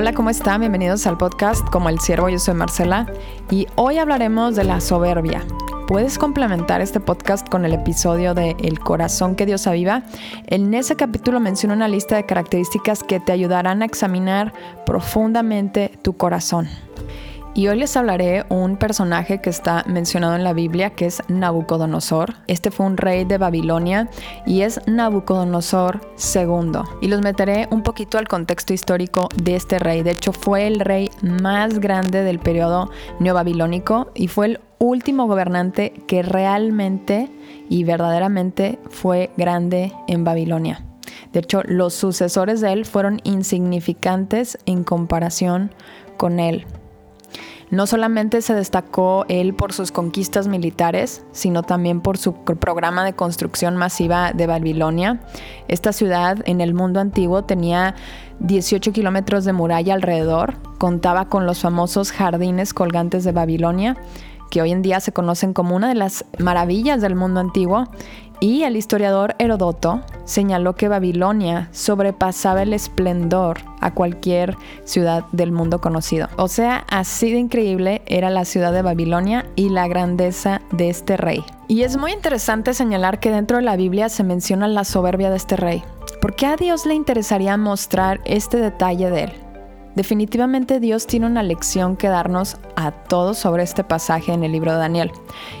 Hola, ¿cómo están? Bienvenidos al podcast Como el Ciervo, yo soy Marcela y hoy hablaremos de la soberbia. Puedes complementar este podcast con el episodio de El corazón que Dios aviva. En ese capítulo menciono una lista de características que te ayudarán a examinar profundamente tu corazón. Y hoy les hablaré un personaje que está mencionado en la Biblia, que es Nabucodonosor. Este fue un rey de Babilonia y es Nabucodonosor II. Y los meteré un poquito al contexto histórico de este rey. De hecho, fue el rey más grande del periodo neobabilónico y fue el último gobernante que realmente y verdaderamente fue grande en Babilonia. De hecho, los sucesores de él fueron insignificantes en comparación con él. No solamente se destacó él por sus conquistas militares, sino también por su programa de construcción masiva de Babilonia. Esta ciudad en el mundo antiguo tenía 18 kilómetros de muralla alrededor, contaba con los famosos jardines colgantes de Babilonia, que hoy en día se conocen como una de las maravillas del mundo antiguo, y el historiador Herodoto señaló que Babilonia sobrepasaba el esplendor a cualquier ciudad del mundo conocido. O sea, así de increíble era la ciudad de Babilonia y la grandeza de este rey. Y es muy interesante señalar que dentro de la Biblia se menciona la soberbia de este rey. ¿Por qué a Dios le interesaría mostrar este detalle de él? Definitivamente Dios tiene una lección que darnos a todos sobre este pasaje en el libro de Daniel.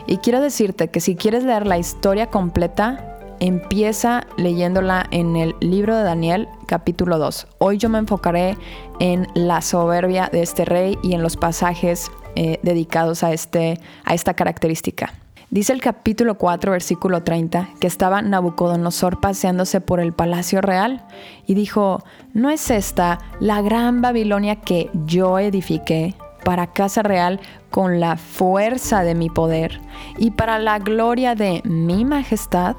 Y quiero decirte que si quieres leer la historia completa, empieza leyéndola en el libro de Daniel capítulo 2. Hoy yo me enfocaré en la soberbia de este rey y en los pasajes eh, dedicados a, este, a esta característica. Dice el capítulo 4, versículo 30, que estaba Nabucodonosor paseándose por el palacio real y dijo, ¿no es esta la gran Babilonia que yo edifiqué para casa real con la fuerza de mi poder y para la gloria de mi majestad?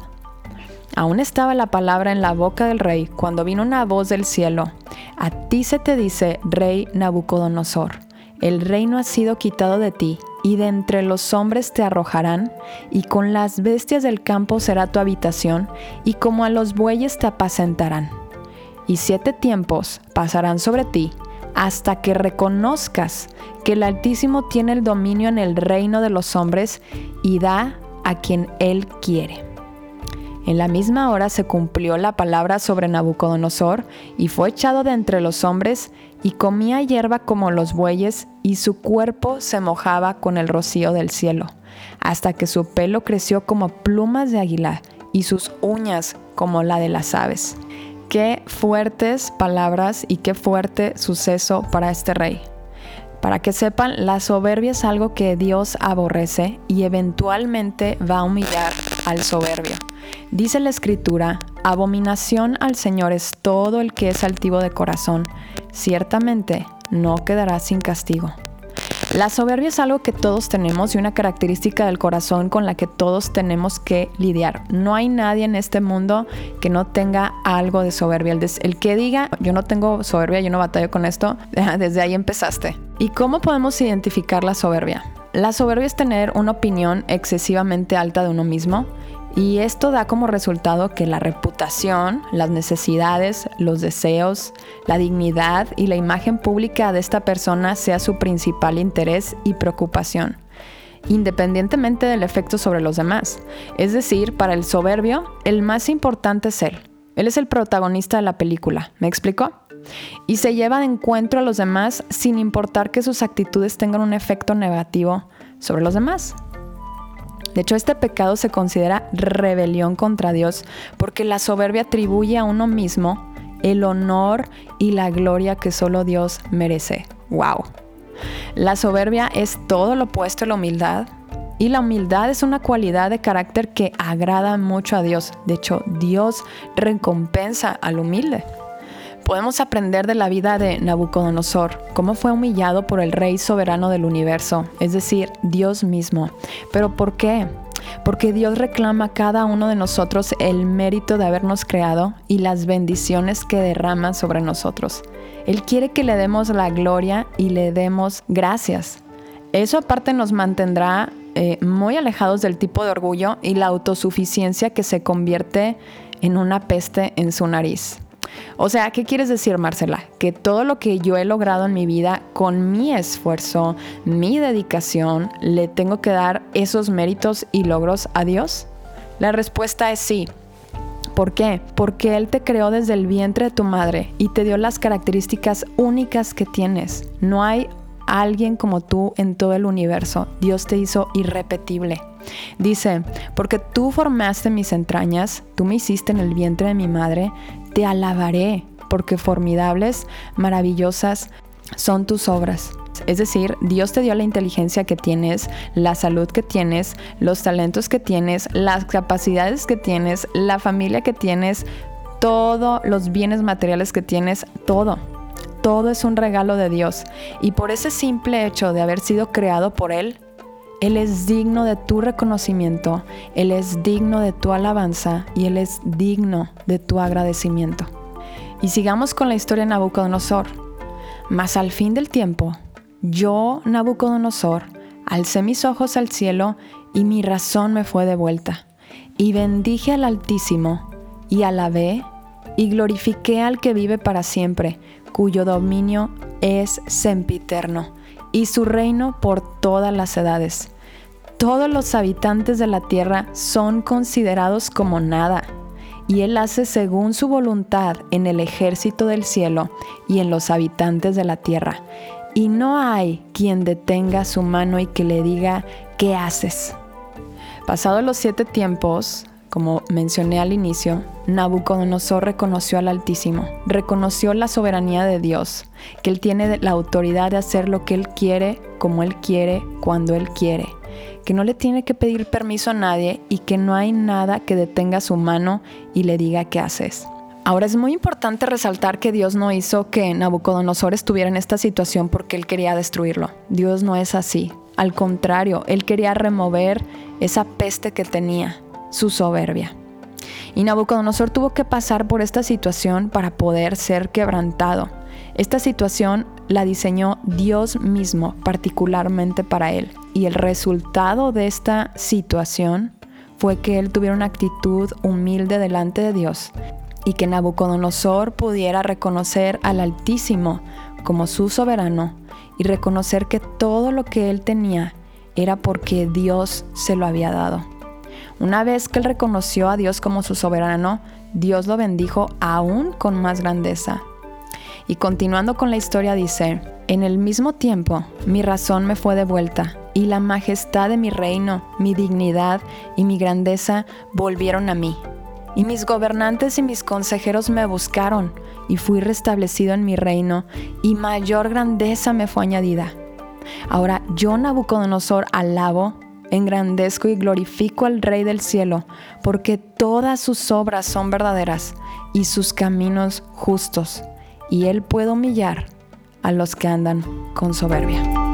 Aún estaba la palabra en la boca del rey cuando vino una voz del cielo. A ti se te dice, rey Nabucodonosor, el reino ha sido quitado de ti y de entre los hombres te arrojarán, y con las bestias del campo será tu habitación, y como a los bueyes te apacentarán. Y siete tiempos pasarán sobre ti, hasta que reconozcas que el Altísimo tiene el dominio en el reino de los hombres y da a quien Él quiere. En la misma hora se cumplió la palabra sobre Nabucodonosor, y fue echado de entre los hombres, y comía hierba como los bueyes, y su cuerpo se mojaba con el rocío del cielo, hasta que su pelo creció como plumas de águila, y sus uñas como la de las aves. Qué fuertes palabras y qué fuerte suceso para este rey. Para que sepan, la soberbia es algo que Dios aborrece y eventualmente va a humillar al soberbio. Dice la escritura, abominación al Señor es todo el que es altivo de corazón, ciertamente no quedará sin castigo. La soberbia es algo que todos tenemos y una característica del corazón con la que todos tenemos que lidiar. No hay nadie en este mundo que no tenga algo de soberbia. El, que diga, yo no tengo soberbia, yo no batallo con esto, desde ahí empezaste. ¿Y cómo podemos identificar la soberbia? La soberbia es tener una opinión excesivamente alta de uno mismo y esto da como resultado que la reputación, las necesidades, los deseos, la dignidad y la imagen pública de esta persona sea su principal interés y preocupación, independientemente del efecto sobre los demás. Es decir, para el soberbio, el más importante es él. Él es el protagonista de la película. ¿Me explico? Y se lleva de encuentro a los demás sin importar que sus actitudes tengan un efecto negativo sobre los demás. De hecho, este pecado se considera rebelión contra Dios porque la soberbia atribuye a uno mismo el honor y la gloria que solo Dios merece. ¡Wow! La soberbia es todo lo opuesto a la humildad. Y la humildad es una cualidad de carácter que agrada mucho a Dios. De hecho, Dios recompensa al humilde podemos aprender de la vida de Nabucodonosor, cómo fue humillado por el rey soberano del universo, es decir, Dios mismo. ¿Pero por qué? Porque Dios reclama a cada uno de nosotros el mérito de habernos creado y las bendiciones que derrama sobre nosotros. Él quiere que le demos la gloria y le demos gracias. Eso aparte nos mantendrá eh, muy alejados del tipo de orgullo y la autosuficiencia que se convierte en una peste en su nariz. O sea, ¿qué quieres decir, Marcela? Que todo lo que yo he logrado en mi vida con mi esfuerzo, mi dedicación, le tengo que dar esos méritos y logros a Dios? La respuesta es sí. ¿Por qué? Porque Él te creó desde el vientre de tu madre y te dio las características únicas que tienes. No hay alguien como tú en todo el universo. Dios te hizo irrepetible. Dice, porque tú formaste mis entrañas, tú me hiciste en el vientre de mi madre, te alabaré, porque formidables, maravillosas son tus obras. Es decir, Dios te dio la inteligencia que tienes, la salud que tienes, los talentos que tienes, las capacidades que tienes, la familia que tienes, todos los bienes materiales que tienes, todo. Todo es un regalo de Dios. Y por ese simple hecho de haber sido creado por Él, Él es digno de tu reconocimiento, Él es digno de tu alabanza y Él es digno de tu agradecimiento. Y sigamos con la historia de Nabucodonosor. Mas al fin del tiempo, yo, Nabucodonosor, alcé mis ojos al cielo y mi razón me fue devuelta. Y bendije al Altísimo, y alabé, y glorifiqué al que vive para siempre, cuyo dominio es sempiterno, y su reino por todas las edades. Todos los habitantes de la tierra son considerados como nada, y Él hace según su voluntad en el ejército del cielo y en los habitantes de la tierra y no hay quien detenga su mano y que le diga, ¿qué haces? Pasados los siete tiempos, como mencioné al inicio, Nabucodonosor reconoció al Altísimo, reconoció la soberanía de Dios, que Él tiene la autoridad de hacer lo que Él quiere, como Él quiere, cuando Él quiere, que no le tiene que pedir permiso a nadie y que no hay nada que detenga su mano y le diga qué haces. Ahora es muy importante resaltar que Dios no hizo que Nabucodonosor estuviera en esta situación porque él quería destruirlo. Dios no es así. Al contrario, él quería remover esa peste que tenía, su soberbia. Y Nabucodonosor tuvo que pasar por esta situación para poder ser quebrantado. Esta situación la diseñó Dios mismo particularmente para él. Y el resultado de esta situación fue que él tuviera una actitud humilde delante de Dios y que Nabucodonosor pudiera reconocer al Altísimo como su soberano y reconocer que todo lo que él tenía era porque Dios se lo había dado. Una vez que él reconoció a Dios como su soberano, Dios lo bendijo aún con más grandeza. Y continuando con la historia dice, en el mismo tiempo mi razón me fue devuelta y la majestad de mi reino, mi dignidad y mi grandeza volvieron a mí y mis gobernantes y mis consejeros me buscaron, y fui restablecido en mi reino, y mayor grandeza me fue añadida. Ahora yo, Nabucodonosor, alabo, engrandezco y glorifico al Rey del cielo, porque todas sus obras son verdaderas y sus caminos justos, y él puede humillar a los que andan con soberbia.